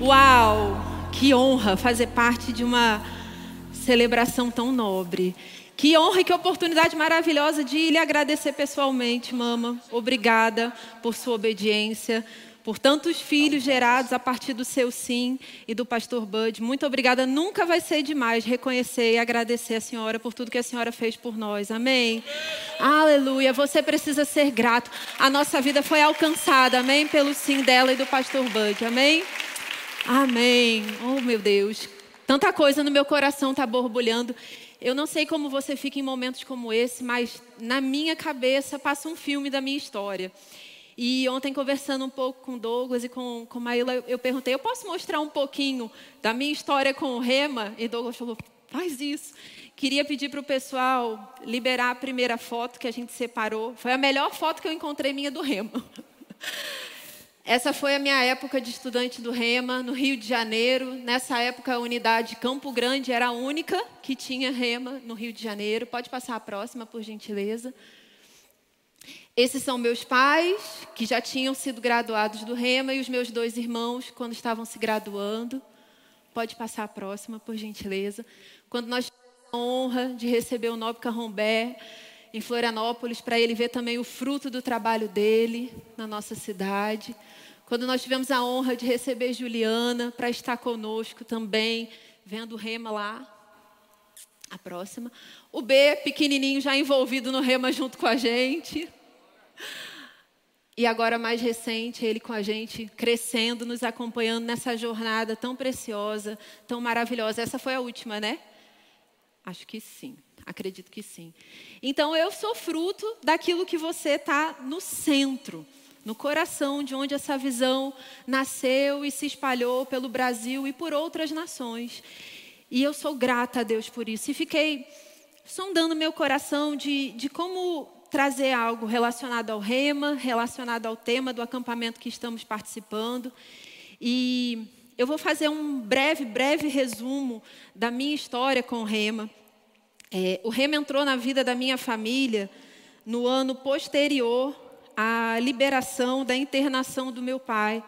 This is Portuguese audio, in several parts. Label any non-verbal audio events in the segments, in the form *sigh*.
Uau! Que honra fazer parte de uma celebração tão nobre. Que honra e que oportunidade maravilhosa de lhe agradecer pessoalmente, mama. Obrigada por sua obediência, por tantos filhos gerados a partir do seu sim e do pastor Bud. Muito obrigada. Nunca vai ser demais reconhecer e agradecer a senhora por tudo que a senhora fez por nós. Amém. Aleluia. Você precisa ser grato. A nossa vida foi alcançada, amém, pelo sim dela e do pastor Bud. Amém. Amém. Oh, meu Deus. Tanta coisa no meu coração está borbulhando. Eu não sei como você fica em momentos como esse, mas na minha cabeça passa um filme da minha história. E ontem, conversando um pouco com Douglas e com, com Maíla, eu perguntei: eu posso mostrar um pouquinho da minha história com o Rema? E Douglas falou: faz isso. Queria pedir para o pessoal liberar a primeira foto que a gente separou. Foi a melhor foto que eu encontrei minha do Rema. *laughs* Essa foi a minha época de estudante do Rema, no Rio de Janeiro. Nessa época, a unidade Campo Grande era a única que tinha Rema no Rio de Janeiro. Pode passar a próxima, por gentileza. Esses são meus pais, que já tinham sido graduados do Rema, e os meus dois irmãos, quando estavam se graduando. Pode passar a próxima, por gentileza. Quando nós tivemos a honra de receber o Nobre Carrombé em Florianópolis, para ele ver também o fruto do trabalho dele na nossa cidade. Quando nós tivemos a honra de receber Juliana para estar conosco também, vendo o Rema lá. A próxima. O B, pequenininho, já envolvido no Rema junto com a gente. E agora, mais recente, ele com a gente, crescendo, nos acompanhando nessa jornada tão preciosa, tão maravilhosa. Essa foi a última, né? Acho que sim. Acredito que sim. Então, eu sou fruto daquilo que você está no centro no coração de onde essa visão nasceu e se espalhou pelo Brasil e por outras nações. E eu sou grata a Deus por isso. E fiquei sondando meu coração de, de como trazer algo relacionado ao rema, relacionado ao tema do acampamento que estamos participando. E eu vou fazer um breve, breve resumo da minha história com o rema. É, o rema entrou na vida da minha família no ano posterior a liberação da internação do meu pai.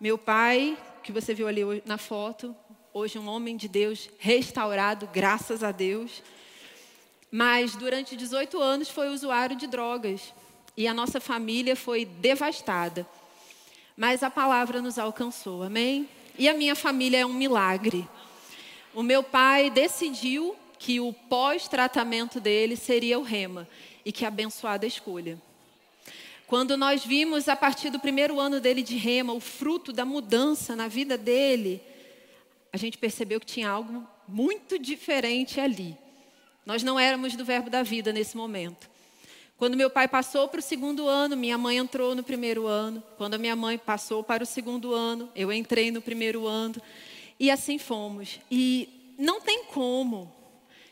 Meu pai, que você viu ali na foto, hoje um homem de Deus, restaurado, graças a Deus. Mas durante 18 anos foi usuário de drogas e a nossa família foi devastada. Mas a palavra nos alcançou, amém? E a minha família é um milagre. O meu pai decidiu que o pós-tratamento dele seria o rema e que abençoada escolha. Quando nós vimos a partir do primeiro ano dele de rema o fruto da mudança na vida dele, a gente percebeu que tinha algo muito diferente ali. Nós não éramos do verbo da vida nesse momento. Quando meu pai passou para o segundo ano, minha mãe entrou no primeiro ano. Quando a minha mãe passou para o segundo ano, eu entrei no primeiro ano. E assim fomos. E não tem como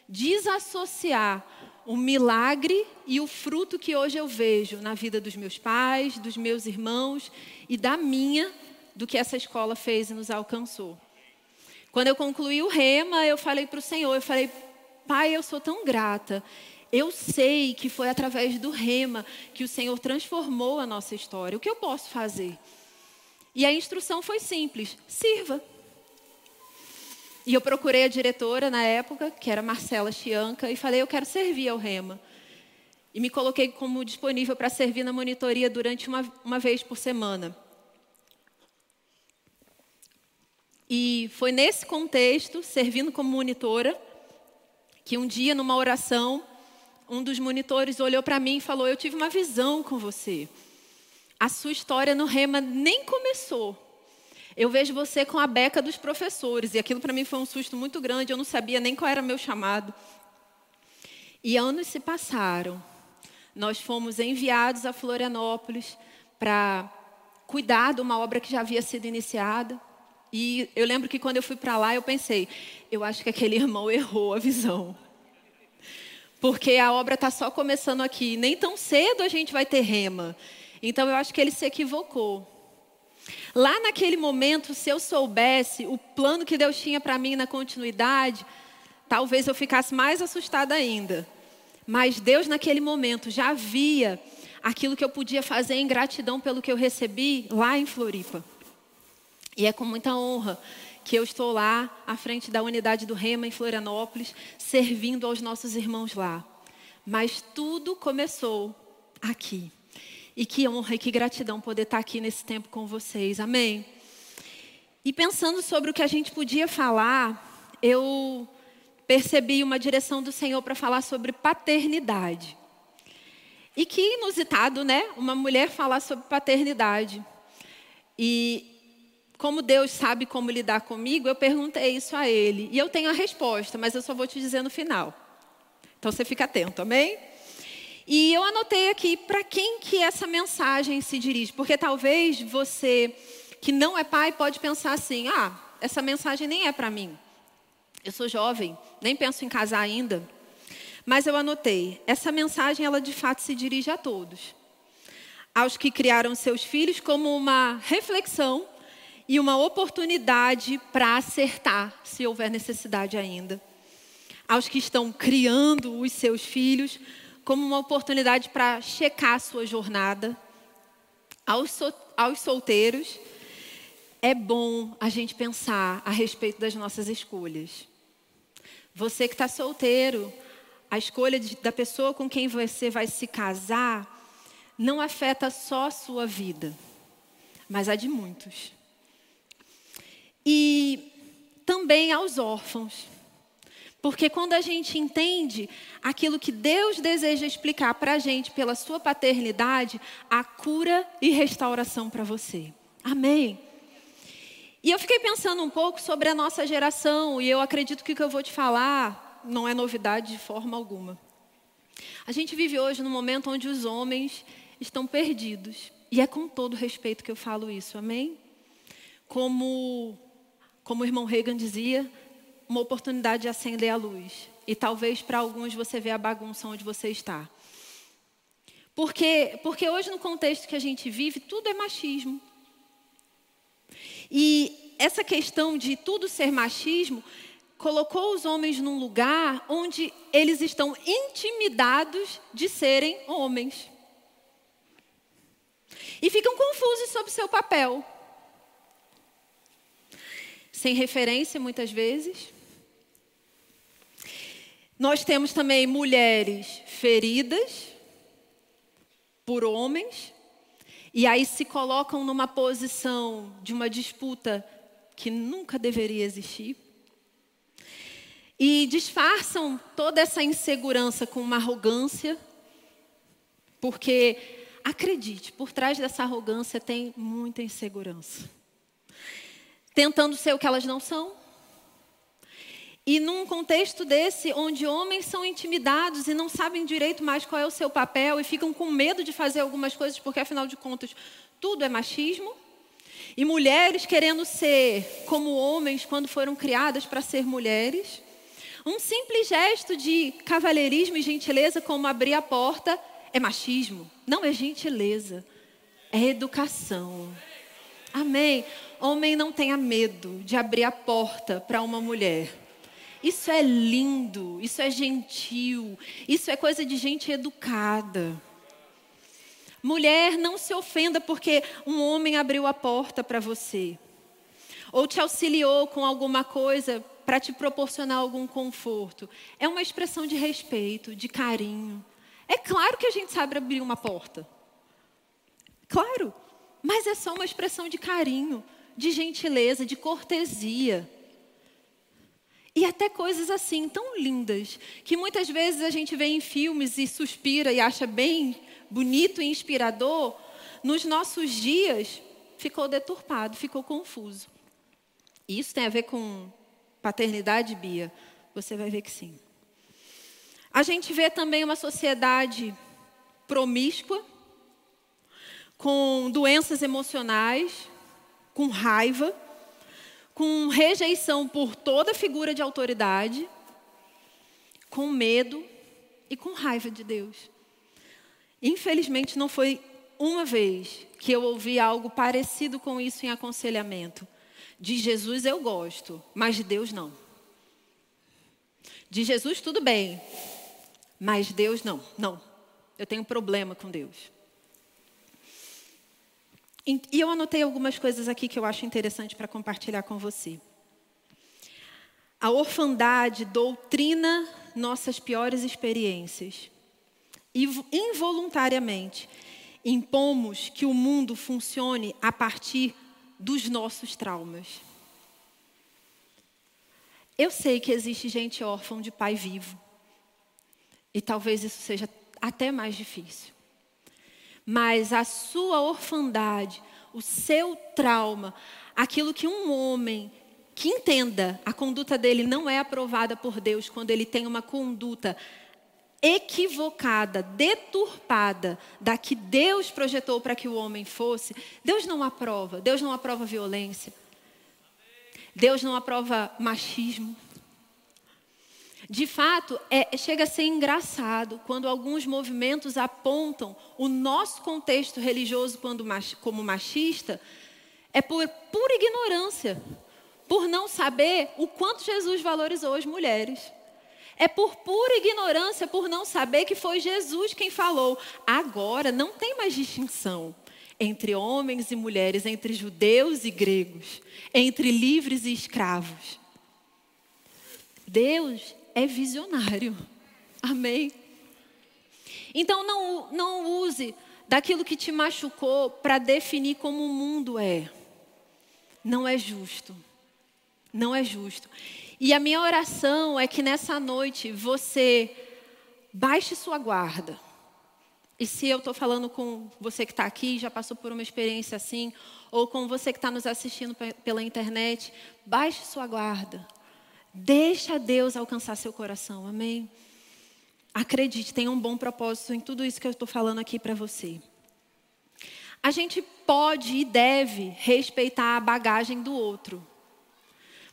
desassociar o milagre e o fruto que hoje eu vejo na vida dos meus pais, dos meus irmãos e da minha, do que essa escola fez e nos alcançou. Quando eu concluí o rema, eu falei para o Senhor, eu falei, Pai, eu sou tão grata. Eu sei que foi através do rema que o Senhor transformou a nossa história. O que eu posso fazer? E a instrução foi simples: sirva. E eu procurei a diretora na época, que era Marcela Chianca, e falei: eu quero servir ao Rema. E me coloquei como disponível para servir na monitoria durante uma, uma vez por semana. E foi nesse contexto, servindo como monitora, que um dia, numa oração, um dos monitores olhou para mim e falou: Eu tive uma visão com você. A sua história no Rema nem começou. Eu vejo você com a beca dos professores, e aquilo para mim foi um susto muito grande, eu não sabia nem qual era meu chamado. E anos se passaram. Nós fomos enviados a Florianópolis para cuidar de uma obra que já havia sido iniciada. E eu lembro que quando eu fui para lá, eu pensei, eu acho que aquele *laughs* irmão errou a visão. Porque a obra está só começando aqui, nem tão cedo a gente vai ter rema. Então eu acho que ele se equivocou. Lá naquele momento, se eu soubesse o plano que Deus tinha para mim na continuidade, talvez eu ficasse mais assustada ainda. Mas Deus, naquele momento, já via aquilo que eu podia fazer em gratidão pelo que eu recebi lá em Floripa. E é com muita honra que eu estou lá à frente da unidade do Rema em Florianópolis, servindo aos nossos irmãos lá. Mas tudo começou aqui. E que honra e que gratidão poder estar aqui nesse tempo com vocês. Amém. E pensando sobre o que a gente podia falar, eu percebi uma direção do Senhor para falar sobre paternidade. E que inusitado, né? Uma mulher falar sobre paternidade. E como Deus sabe como lidar comigo, eu perguntei isso a Ele. E eu tenho a resposta, mas eu só vou te dizer no final. Então você fica atento, amém? E eu anotei aqui para quem que essa mensagem se dirige, porque talvez você que não é pai pode pensar assim: "Ah, essa mensagem nem é para mim. Eu sou jovem, nem penso em casar ainda". Mas eu anotei, essa mensagem ela de fato se dirige a todos. Aos que criaram seus filhos como uma reflexão e uma oportunidade para acertar, se houver necessidade ainda. Aos que estão criando os seus filhos, como uma oportunidade para checar a sua jornada. Aos, so, aos solteiros, é bom a gente pensar a respeito das nossas escolhas. Você que está solteiro, a escolha de, da pessoa com quem você vai se casar não afeta só a sua vida, mas a de muitos e também aos órfãos. Porque quando a gente entende aquilo que Deus deseja explicar para a gente pela sua paternidade, há cura e restauração para você. Amém. E eu fiquei pensando um pouco sobre a nossa geração, e eu acredito que o que eu vou te falar não é novidade de forma alguma. A gente vive hoje num momento onde os homens estão perdidos. E é com todo respeito que eu falo isso, amém? Como como o irmão Reagan dizia, uma oportunidade de acender a luz. E talvez para alguns você vê a bagunça onde você está. Porque, porque hoje, no contexto que a gente vive, tudo é machismo. E essa questão de tudo ser machismo colocou os homens num lugar onde eles estão intimidados de serem homens. E ficam confusos sobre seu papel sem referência muitas vezes. Nós temos também mulheres feridas por homens, e aí se colocam numa posição de uma disputa que nunca deveria existir. E disfarçam toda essa insegurança com uma arrogância, porque, acredite, por trás dessa arrogância tem muita insegurança tentando ser o que elas não são. E num contexto desse, onde homens são intimidados e não sabem direito mais qual é o seu papel e ficam com medo de fazer algumas coisas, porque afinal de contas, tudo é machismo. E mulheres querendo ser como homens quando foram criadas para ser mulheres. Um simples gesto de cavalheirismo e gentileza, como abrir a porta, é machismo. Não é gentileza, é educação. Amém. Homem não tenha medo de abrir a porta para uma mulher. Isso é lindo, isso é gentil, isso é coisa de gente educada. Mulher, não se ofenda porque um homem abriu a porta para você. Ou te auxiliou com alguma coisa para te proporcionar algum conforto. É uma expressão de respeito, de carinho. É claro que a gente sabe abrir uma porta. Claro. Mas é só uma expressão de carinho, de gentileza, de cortesia. E até coisas assim, tão lindas, que muitas vezes a gente vê em filmes e suspira e acha bem bonito e inspirador, nos nossos dias ficou deturpado, ficou confuso. E isso tem a ver com paternidade, Bia? Você vai ver que sim. A gente vê também uma sociedade promíscua, com doenças emocionais, com raiva, com rejeição por toda figura de autoridade, com medo e com raiva de Deus. Infelizmente, não foi uma vez que eu ouvi algo parecido com isso em aconselhamento. De Jesus eu gosto, mas de Deus não. De Jesus tudo bem, mas Deus não. Não. Eu tenho problema com Deus. E eu anotei algumas coisas aqui que eu acho interessante para compartilhar com você. A orfandade doutrina nossas piores experiências. E involuntariamente impomos que o mundo funcione a partir dos nossos traumas. Eu sei que existe gente órfã de pai vivo. E talvez isso seja até mais difícil. Mas a sua orfandade, o seu trauma, aquilo que um homem que entenda a conduta dele não é aprovada por Deus quando ele tem uma conduta equivocada, deturpada da que Deus projetou para que o homem fosse, Deus não aprova. Deus não aprova violência. Deus não aprova machismo. De fato, é, chega a ser engraçado quando alguns movimentos apontam o nosso contexto religioso quando, como machista, é por pura ignorância, por não saber o quanto Jesus valorizou as mulheres. É por pura ignorância, por não saber que foi Jesus quem falou. Agora não tem mais distinção entre homens e mulheres, entre judeus e gregos, entre livres e escravos. Deus é visionário. Amém? Então não, não use daquilo que te machucou para definir como o mundo é. Não é justo. Não é justo. E a minha oração é que nessa noite você baixe sua guarda. E se eu estou falando com você que está aqui, já passou por uma experiência assim, ou com você que está nos assistindo pela internet, baixe sua guarda. Deixa Deus alcançar seu coração, amém? Acredite, tenha um bom propósito em tudo isso que eu estou falando aqui para você. A gente pode e deve respeitar a bagagem do outro.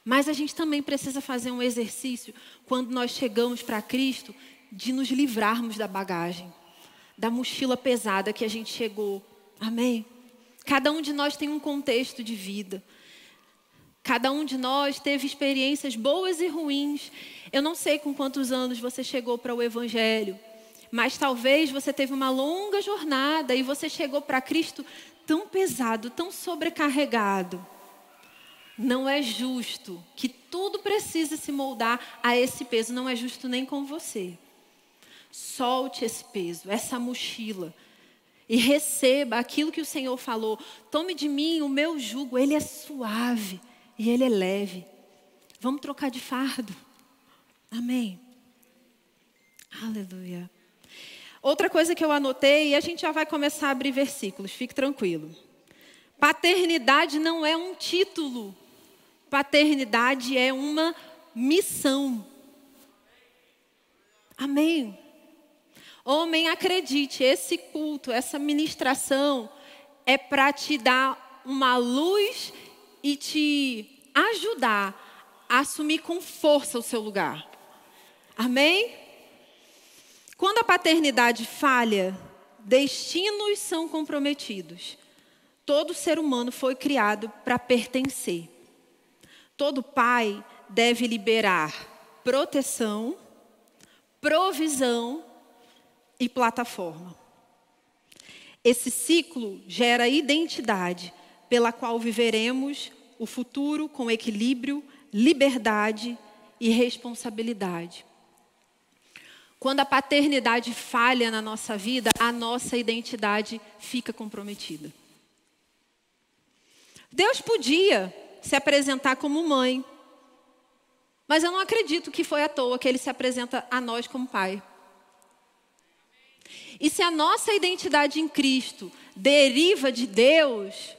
Mas a gente também precisa fazer um exercício quando nós chegamos para Cristo de nos livrarmos da bagagem, da mochila pesada que a gente chegou. Amém? Cada um de nós tem um contexto de vida. Cada um de nós teve experiências boas e ruins. Eu não sei com quantos anos você chegou para o Evangelho, mas talvez você teve uma longa jornada e você chegou para Cristo tão pesado, tão sobrecarregado. Não é justo que tudo precise se moldar a esse peso, não é justo nem com você. Solte esse peso, essa mochila e receba aquilo que o Senhor falou. Tome de mim o meu jugo, ele é suave e ele é leve. Vamos trocar de fardo. Amém. Aleluia. Outra coisa que eu anotei, e a gente já vai começar a abrir versículos, fique tranquilo. Paternidade não é um título, paternidade é uma missão. Amém. Homem, acredite, esse culto, essa ministração é para te dar uma luz e te ajudar a assumir com força o seu lugar. Amém? Quando a paternidade falha, destinos são comprometidos. Todo ser humano foi criado para pertencer. Todo pai deve liberar proteção, provisão e plataforma. Esse ciclo gera identidade pela qual viveremos o futuro com equilíbrio, liberdade e responsabilidade. Quando a paternidade falha na nossa vida, a nossa identidade fica comprometida. Deus podia se apresentar como mãe, mas eu não acredito que foi à toa que ele se apresenta a nós como pai. E se a nossa identidade em Cristo deriva de Deus,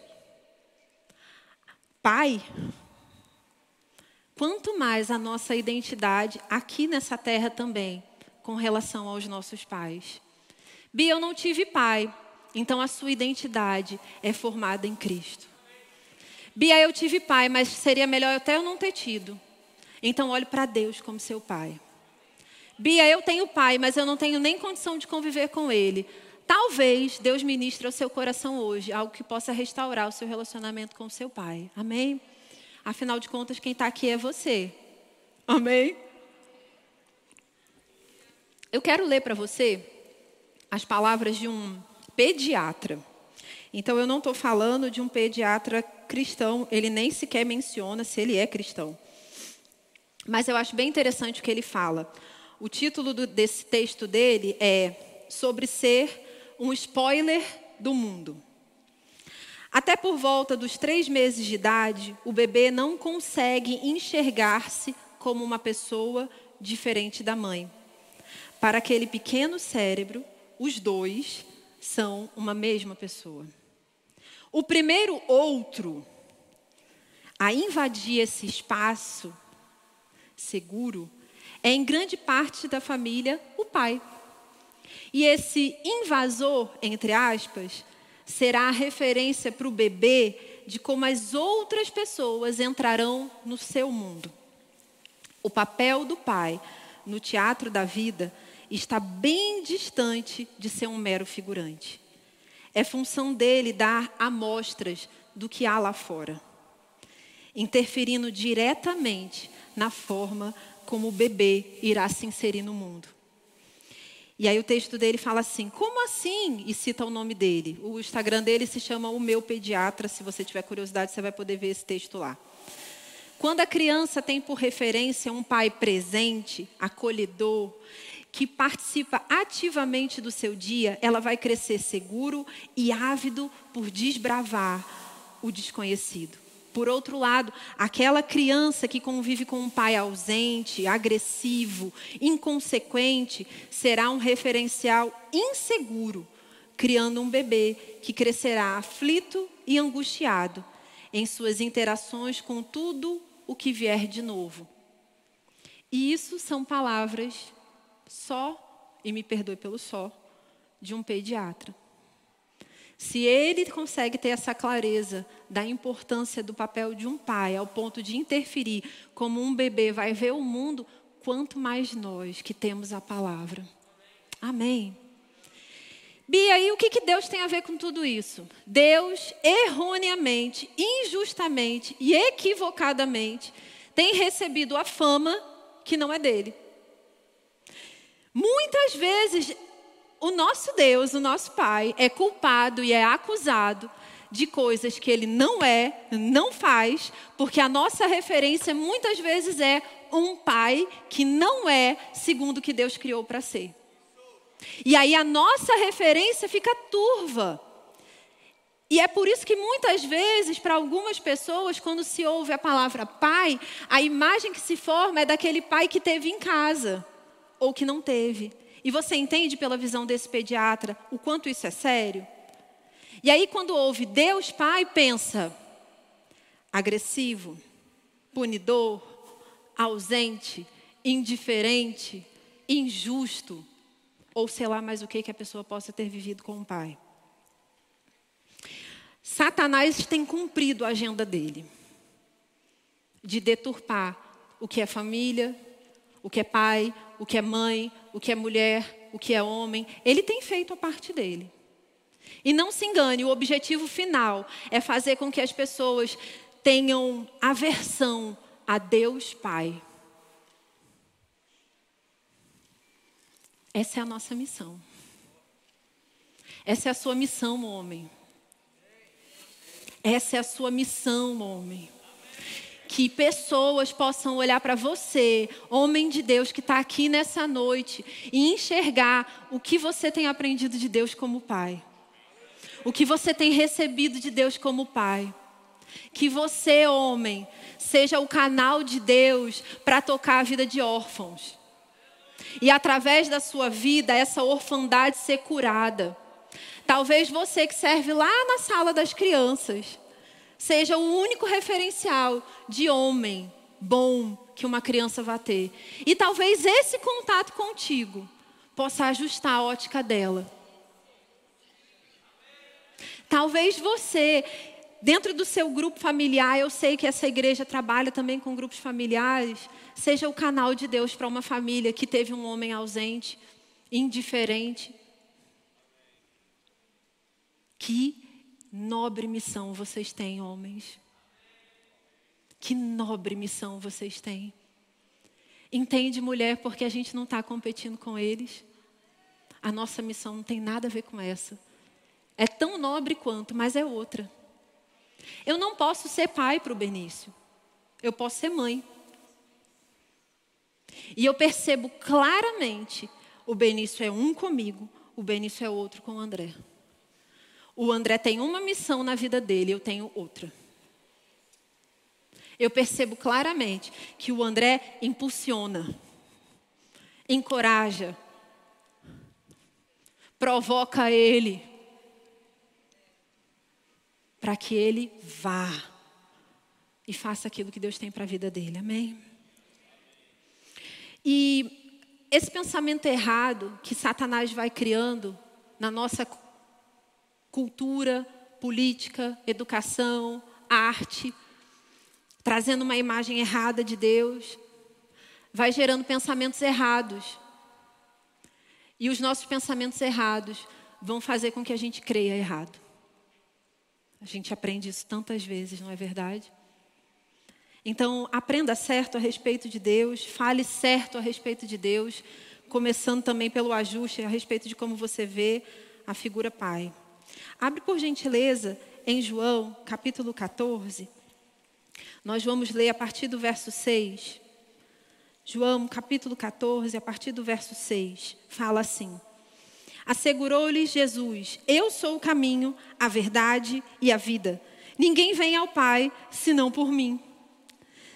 Pai, quanto mais a nossa identidade aqui nessa terra também, com relação aos nossos pais. Bia, eu não tive pai, então a sua identidade é formada em Cristo. Bia, eu tive pai, mas seria melhor até eu não ter tido. Então olhe para Deus como seu pai. Bia, eu tenho pai, mas eu não tenho nem condição de conviver com ele. Talvez Deus ministre ao seu coração hoje algo que possa restaurar o seu relacionamento com o seu pai. Amém? Afinal de contas, quem está aqui é você. Amém? Eu quero ler para você as palavras de um pediatra. Então eu não estou falando de um pediatra cristão, ele nem sequer menciona se ele é cristão. Mas eu acho bem interessante o que ele fala. O título do, desse texto dele é Sobre ser um spoiler do mundo. Até por volta dos três meses de idade, o bebê não consegue enxergar-se como uma pessoa diferente da mãe. Para aquele pequeno cérebro, os dois são uma mesma pessoa. O primeiro outro a invadir esse espaço seguro é, em grande parte da família, o pai. E esse invasor, entre aspas, será a referência para o bebê de como as outras pessoas entrarão no seu mundo. O papel do pai no teatro da vida está bem distante de ser um mero figurante. É função dele dar amostras do que há lá fora, interferindo diretamente na forma como o bebê irá se inserir no mundo. E aí o texto dele fala assim: como assim? E cita o nome dele. O Instagram dele se chama O Meu Pediatra. Se você tiver curiosidade, você vai poder ver esse texto lá. Quando a criança tem por referência um pai presente, acolhedor, que participa ativamente do seu dia, ela vai crescer seguro e ávido por desbravar o desconhecido. Por outro lado, aquela criança que convive com um pai ausente, agressivo, inconsequente, será um referencial inseguro, criando um bebê que crescerá aflito e angustiado em suas interações com tudo o que vier de novo. E isso são palavras só, e me perdoe pelo só, de um pediatra. Se ele consegue ter essa clareza da importância do papel de um pai, ao ponto de interferir como um bebê vai ver o mundo, quanto mais nós que temos a palavra. Amém. Bia, e o que, que Deus tem a ver com tudo isso? Deus, erroneamente, injustamente e equivocadamente, tem recebido a fama que não é dele. Muitas vezes o nosso Deus, o nosso Pai, é culpado e é acusado de coisas que ele não é, não faz, porque a nossa referência muitas vezes é um pai que não é segundo o que Deus criou para ser. E aí a nossa referência fica turva. E é por isso que muitas vezes, para algumas pessoas, quando se ouve a palavra pai, a imagem que se forma é daquele pai que teve em casa ou que não teve. E você entende pela visão desse pediatra o quanto isso é sério? E aí, quando ouve Deus Pai, pensa agressivo, punidor, ausente, indiferente, injusto, ou sei lá mais o que que a pessoa possa ter vivido com o pai. Satanás tem cumprido a agenda dele de deturpar o que é família, o que é pai, o que é mãe, o que é mulher, o que é homem. Ele tem feito a parte dele. E não se engane, o objetivo final é fazer com que as pessoas tenham aversão a Deus Pai. Essa é a nossa missão. Essa é a sua missão, homem. Essa é a sua missão, homem que pessoas possam olhar para você, homem de Deus que está aqui nessa noite, e enxergar o que você tem aprendido de Deus como Pai, o que você tem recebido de Deus como Pai. Que você, homem, seja o canal de Deus para tocar a vida de órfãos. E através da sua vida, essa orfandade ser curada. Talvez você que serve lá na sala das crianças seja o único referencial de homem bom que uma criança vai ter. E talvez esse contato contigo possa ajustar a ótica dela. Talvez você, dentro do seu grupo familiar, eu sei que essa igreja trabalha também com grupos familiares, seja o canal de Deus para uma família que teve um homem ausente, indiferente. Que nobre missão vocês têm, homens. Que nobre missão vocês têm. Entende, mulher, porque a gente não está competindo com eles. A nossa missão não tem nada a ver com essa. é tão nobre quanto, mas é outra. Eu não posso ser pai para o Benício. Eu posso ser mãe. E eu percebo claramente: o Benício é um comigo, o Benício é outro com o André. O André tem uma missão na vida dele, eu tenho outra. Eu percebo claramente que o André impulsiona, encoraja, provoca ele para que ele vá e faça aquilo que Deus tem para a vida dele. Amém? E esse pensamento errado que Satanás vai criando na nossa cultura, política, educação, arte, trazendo uma imagem errada de Deus, vai gerando pensamentos errados. E os nossos pensamentos errados vão fazer com que a gente creia errado. A gente aprende isso tantas vezes, não é verdade? Então, aprenda certo a respeito de Deus, fale certo a respeito de Deus, começando também pelo ajuste a respeito de como você vê a figura pai. Abre por gentileza em João, capítulo 14. Nós vamos ler a partir do verso 6. João, capítulo 14, a partir do verso 6, fala assim: Assegurou-lhes Jesus: Eu sou o caminho, a verdade e a vida. Ninguém vem ao Pai senão por mim.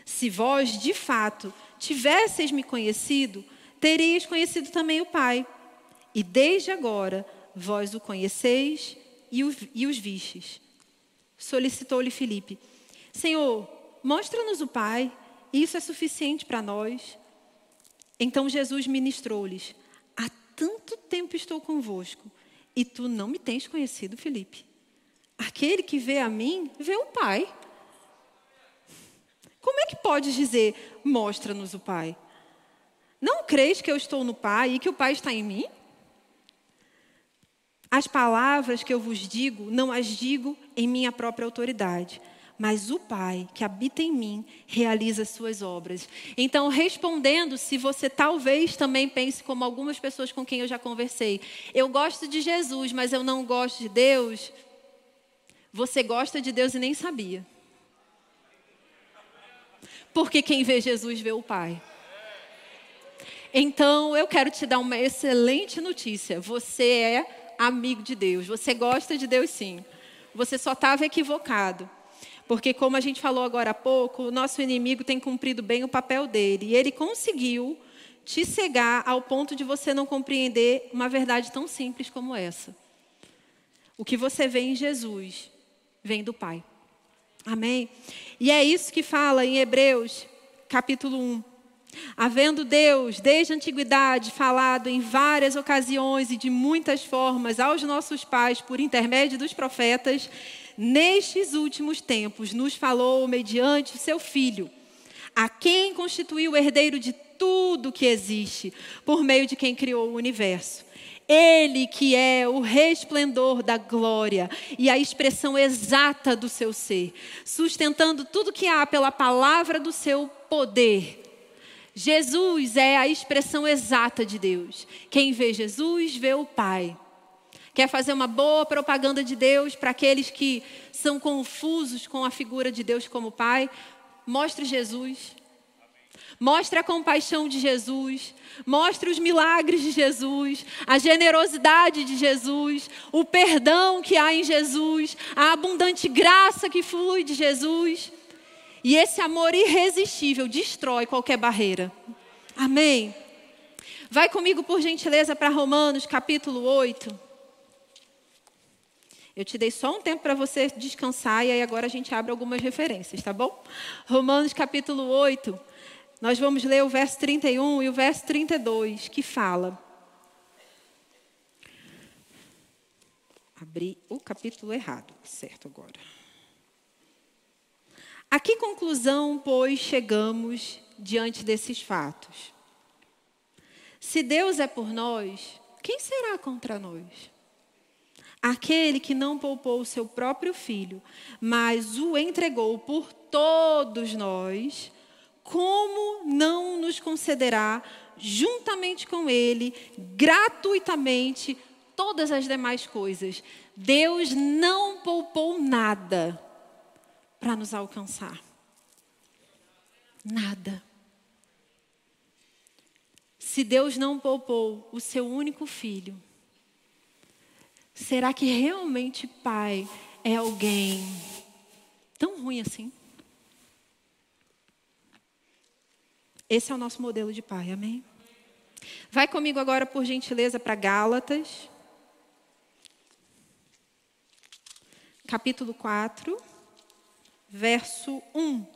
Se vós, de fato, tivesseis me conhecido, teríeis conhecido também o Pai. E desde agora vós o conheceis e, o, e os vistes. Solicitou-lhe Filipe: Senhor, mostra-nos o Pai, isso é suficiente para nós. Então Jesus ministrou-lhes: Há tanto tempo estou convosco, e tu não me tens conhecido, Filipe. Aquele que vê a mim, vê o Pai. Como é que podes dizer, mostra-nos o Pai? Não creis que eu estou no Pai e que o Pai está em mim? As palavras que eu vos digo, não as digo em minha própria autoridade, mas o Pai que habita em mim realiza suas obras. Então, respondendo, se você talvez também pense como algumas pessoas com quem eu já conversei, eu gosto de Jesus, mas eu não gosto de Deus. Você gosta de Deus e nem sabia. Porque quem vê Jesus vê o Pai. Então, eu quero te dar uma excelente notícia. Você é amigo de Deus. Você gosta de Deus sim. Você só estava equivocado. Porque, como a gente falou agora há pouco, o nosso inimigo tem cumprido bem o papel dele. E ele conseguiu te cegar ao ponto de você não compreender uma verdade tão simples como essa. O que você vê em Jesus vem do Pai. Amém? E é isso que fala em Hebreus, capítulo 1. Havendo Deus, desde a antiguidade, falado em várias ocasiões e de muitas formas aos nossos pais por intermédio dos profetas, nestes últimos tempos nos falou mediante seu Filho, a quem constituiu o herdeiro de tudo que existe, por meio de quem criou o universo. Ele que é o resplendor da glória e a expressão exata do seu ser, sustentando tudo que há pela palavra do seu poder. Jesus é a expressão exata de Deus. Quem vê Jesus vê o Pai. Quer fazer uma boa propaganda de Deus para aqueles que são confusos com a figura de Deus como Pai? Mostre Jesus. Mostre a compaixão de Jesus, mostre os milagres de Jesus, a generosidade de Jesus, o perdão que há em Jesus, a abundante graça que flui de Jesus. E esse amor irresistível destrói qualquer barreira. Amém? Vai comigo, por gentileza, para Romanos capítulo 8. Eu te dei só um tempo para você descansar e aí agora a gente abre algumas referências, tá bom? Romanos capítulo 8 nós vamos ler o verso 31 e o verso 32, que fala. Abri o capítulo errado, certo agora. A que conclusão, pois, chegamos diante desses fatos? Se Deus é por nós, quem será contra nós? Aquele que não poupou o seu próprio filho, mas o entregou por todos nós, como não nos concederá, juntamente com Ele, gratuitamente, todas as demais coisas. Deus não poupou nada para nos alcançar. Nada. Se Deus não poupou o seu único filho, será que realmente pai é alguém tão ruim assim? Esse é o nosso modelo de pai, amém? Vai comigo agora, por gentileza, para Gálatas, capítulo 4, verso 1.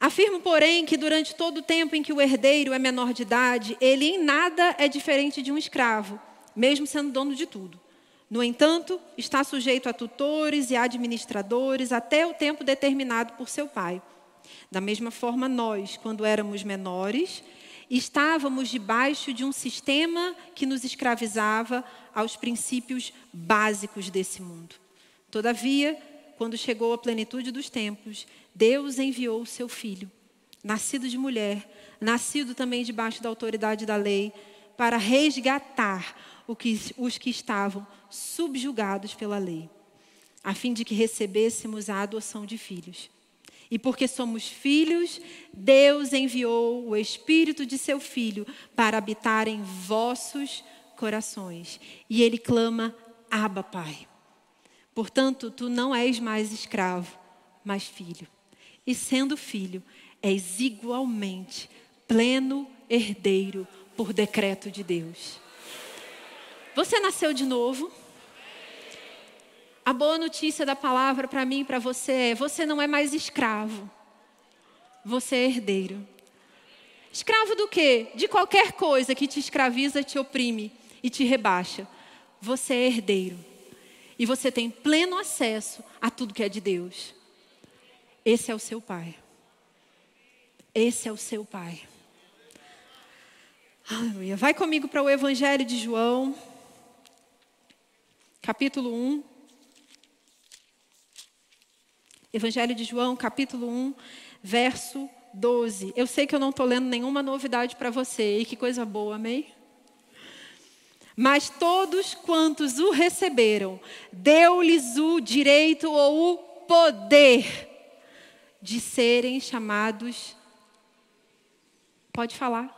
Afirmo, porém, que durante todo o tempo em que o herdeiro é menor de idade, ele em nada é diferente de um escravo, mesmo sendo dono de tudo. No entanto, está sujeito a tutores e administradores até o tempo determinado por seu pai. Da mesma forma, nós, quando éramos menores, estávamos debaixo de um sistema que nos escravizava aos princípios básicos desse mundo. Todavia, quando chegou a plenitude dos tempos, Deus enviou o seu filho, nascido de mulher, nascido também debaixo da autoridade da lei, para resgatar os que estavam subjugados pela lei, a fim de que recebêssemos a adoção de filhos. E porque somos filhos, Deus enviou o Espírito de seu Filho para habitar em vossos corações. E ele clama: Abba, Pai. Portanto, tu não és mais escravo, mas filho. E sendo filho, és igualmente pleno herdeiro por decreto de Deus. Você nasceu de novo? A boa notícia da palavra para mim e para você é: você não é mais escravo, você é herdeiro. Escravo do quê? De qualquer coisa que te escraviza, te oprime e te rebaixa. Você é herdeiro. E você tem pleno acesso a tudo que é de Deus. Esse é o seu Pai. Esse é o seu Pai. Aleluia. Vai comigo para o Evangelho de João, capítulo 1. Evangelho de João, capítulo 1, verso 12. Eu sei que eu não estou lendo nenhuma novidade para você, e que coisa boa, amém? Mas todos quantos o receberam, deu-lhes o direito ou o poder de serem chamados. Pode falar?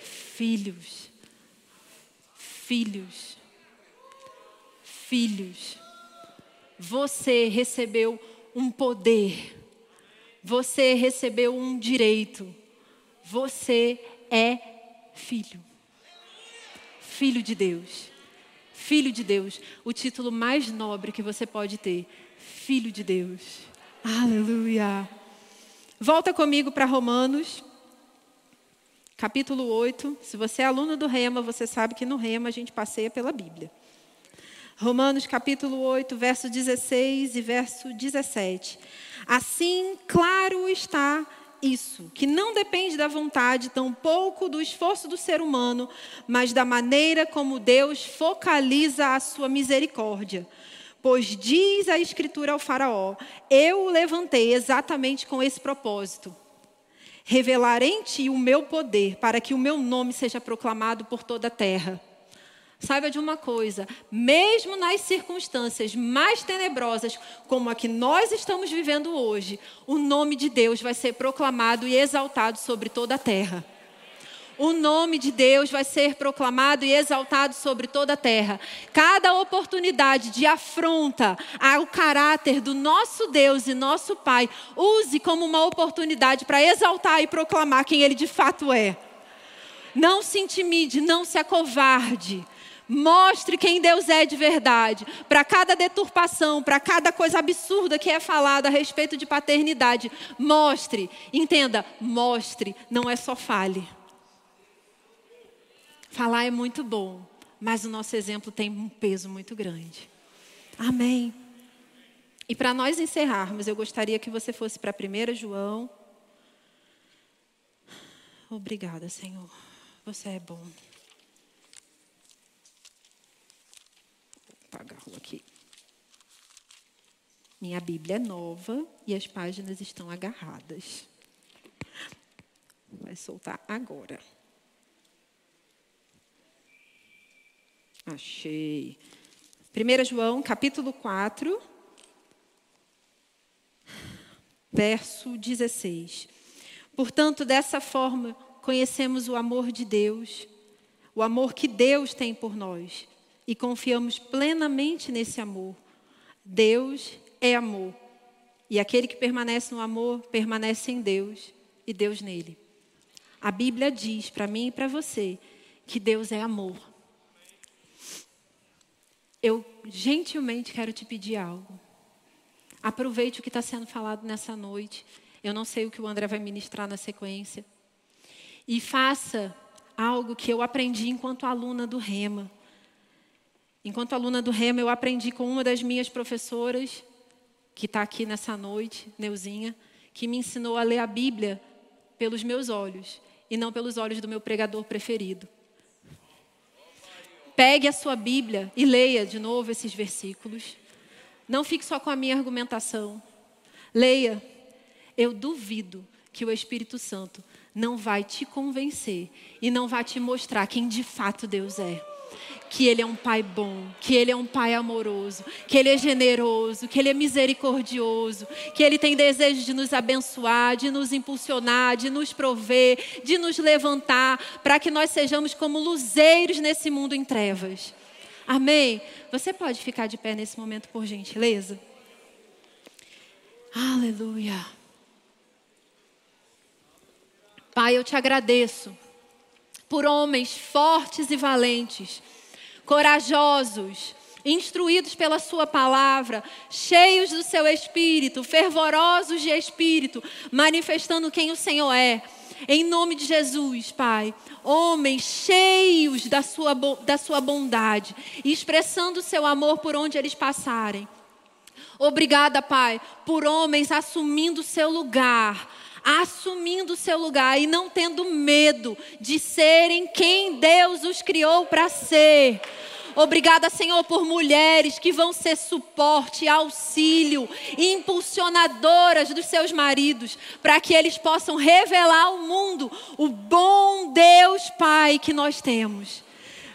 Filhos. Filhos. Filhos. Você recebeu um poder. Você recebeu um direito. Você é filho. Filho de Deus. Filho de Deus. O título mais nobre que você pode ter. Filho de Deus. Aleluia. Volta comigo para Romanos, capítulo 8. Se você é aluno do Rema, você sabe que no Rema a gente passeia pela Bíblia. Romanos capítulo 8, verso 16 e verso 17. Assim, claro está isso, que não depende da vontade, tampouco do esforço do ser humano, mas da maneira como Deus focaliza a sua misericórdia. Pois diz a Escritura ao Faraó: Eu o levantei exatamente com esse propósito. Revelar em ti o meu poder, para que o meu nome seja proclamado por toda a terra. Saiba de uma coisa: mesmo nas circunstâncias mais tenebrosas, como a que nós estamos vivendo hoje, o nome de Deus vai ser proclamado e exaltado sobre toda a terra. O nome de Deus vai ser proclamado e exaltado sobre toda a terra. Cada oportunidade de afronta ao caráter do nosso Deus e nosso Pai, use como uma oportunidade para exaltar e proclamar quem Ele de fato é. Não se intimide, não se acovarde. Mostre quem Deus é de verdade. Para cada deturpação, para cada coisa absurda que é falada a respeito de paternidade, mostre. Entenda, mostre, não é só fale. Falar é muito bom, mas o nosso exemplo tem um peso muito grande. Amém. E para nós encerrarmos, eu gostaria que você fosse para 1 João. Obrigada, Senhor. Você é bom. Aqui. Minha Bíblia é nova e as páginas estão agarradas. Vai soltar agora. Achei. 1 João, capítulo 4, verso 16. Portanto, dessa forma, conhecemos o amor de Deus, o amor que Deus tem por nós, e confiamos plenamente nesse amor. Deus é amor, e aquele que permanece no amor permanece em Deus e Deus nele. A Bíblia diz para mim e para você que Deus é amor. Eu gentilmente quero te pedir algo. Aproveite o que está sendo falado nessa noite. Eu não sei o que o André vai ministrar na sequência. E faça algo que eu aprendi enquanto aluna do Rema. Enquanto aluna do Rema, eu aprendi com uma das minhas professoras, que está aqui nessa noite, Neuzinha, que me ensinou a ler a Bíblia pelos meus olhos e não pelos olhos do meu pregador preferido. Pegue a sua Bíblia e leia de novo esses versículos. Não fique só com a minha argumentação. Leia. Eu duvido que o Espírito Santo não vai te convencer e não vai te mostrar quem de fato Deus é que Ele é um Pai bom, que Ele é um Pai amoroso, que Ele é generoso, que Ele é misericordioso, que Ele tem desejo de nos abençoar, de nos impulsionar, de nos prover, de nos levantar, para que nós sejamos como luzeiros nesse mundo em trevas. Amém? Você pode ficar de pé nesse momento, por gentileza? Aleluia. Pai, eu te agradeço por homens fortes e valentes, corajosos, instruídos pela Sua palavra, cheios do Seu espírito, fervorosos de espírito, manifestando quem o Senhor é. Em nome de Jesus, Pai, homens cheios da sua, da sua bondade, expressando o seu amor por onde eles passarem. Obrigada, Pai, por homens assumindo o seu lugar, assumindo o seu lugar e não tendo medo de serem quem Deus os criou para ser. Obrigada, Senhor, por mulheres que vão ser suporte, auxílio, impulsionadoras dos seus maridos, para que eles possam revelar ao mundo o bom Deus Pai que nós temos.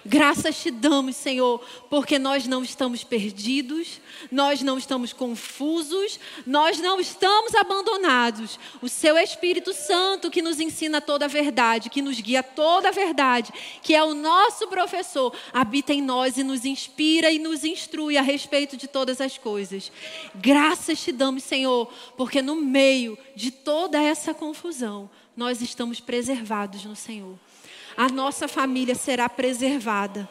Graças te damos, Senhor, porque nós não estamos perdidos, nós não estamos confusos, nós não estamos abandonados. O Seu Espírito Santo que nos ensina toda a verdade, que nos guia toda a verdade, que é o nosso professor, habita em nós e nos inspira e nos instrui a respeito de todas as coisas. Graças te damos, Senhor, porque no meio de toda essa confusão, nós estamos preservados no Senhor a nossa família será preservada.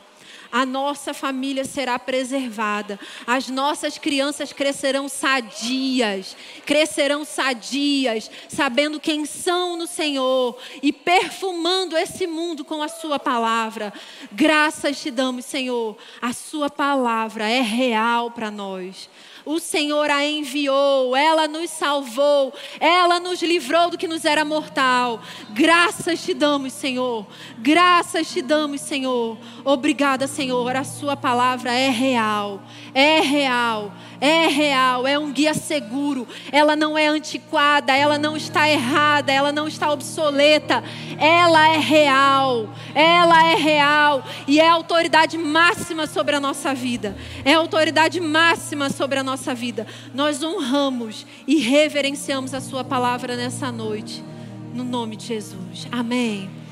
A nossa família será preservada. As nossas crianças crescerão sadias, crescerão sadias, sabendo quem são no Senhor e perfumando esse mundo com a Sua palavra. Graças te damos, Senhor. A Sua palavra é real para nós. O Senhor a enviou, ela nos salvou, ela nos livrou do que nos era mortal. Graças te damos, Senhor. Graças te damos, Senhor. Obrigada, Senhor. A Sua palavra é real, é real, é real, é um guia seguro. Ela não é antiquada, ela não está errada, ela não está obsoleta. Ela é real, ela é real e é a autoridade máxima sobre a nossa vida. É a autoridade máxima sobre a nossa vida. Nós honramos e reverenciamos a Sua palavra nessa noite. No nome de Jesus. Amém.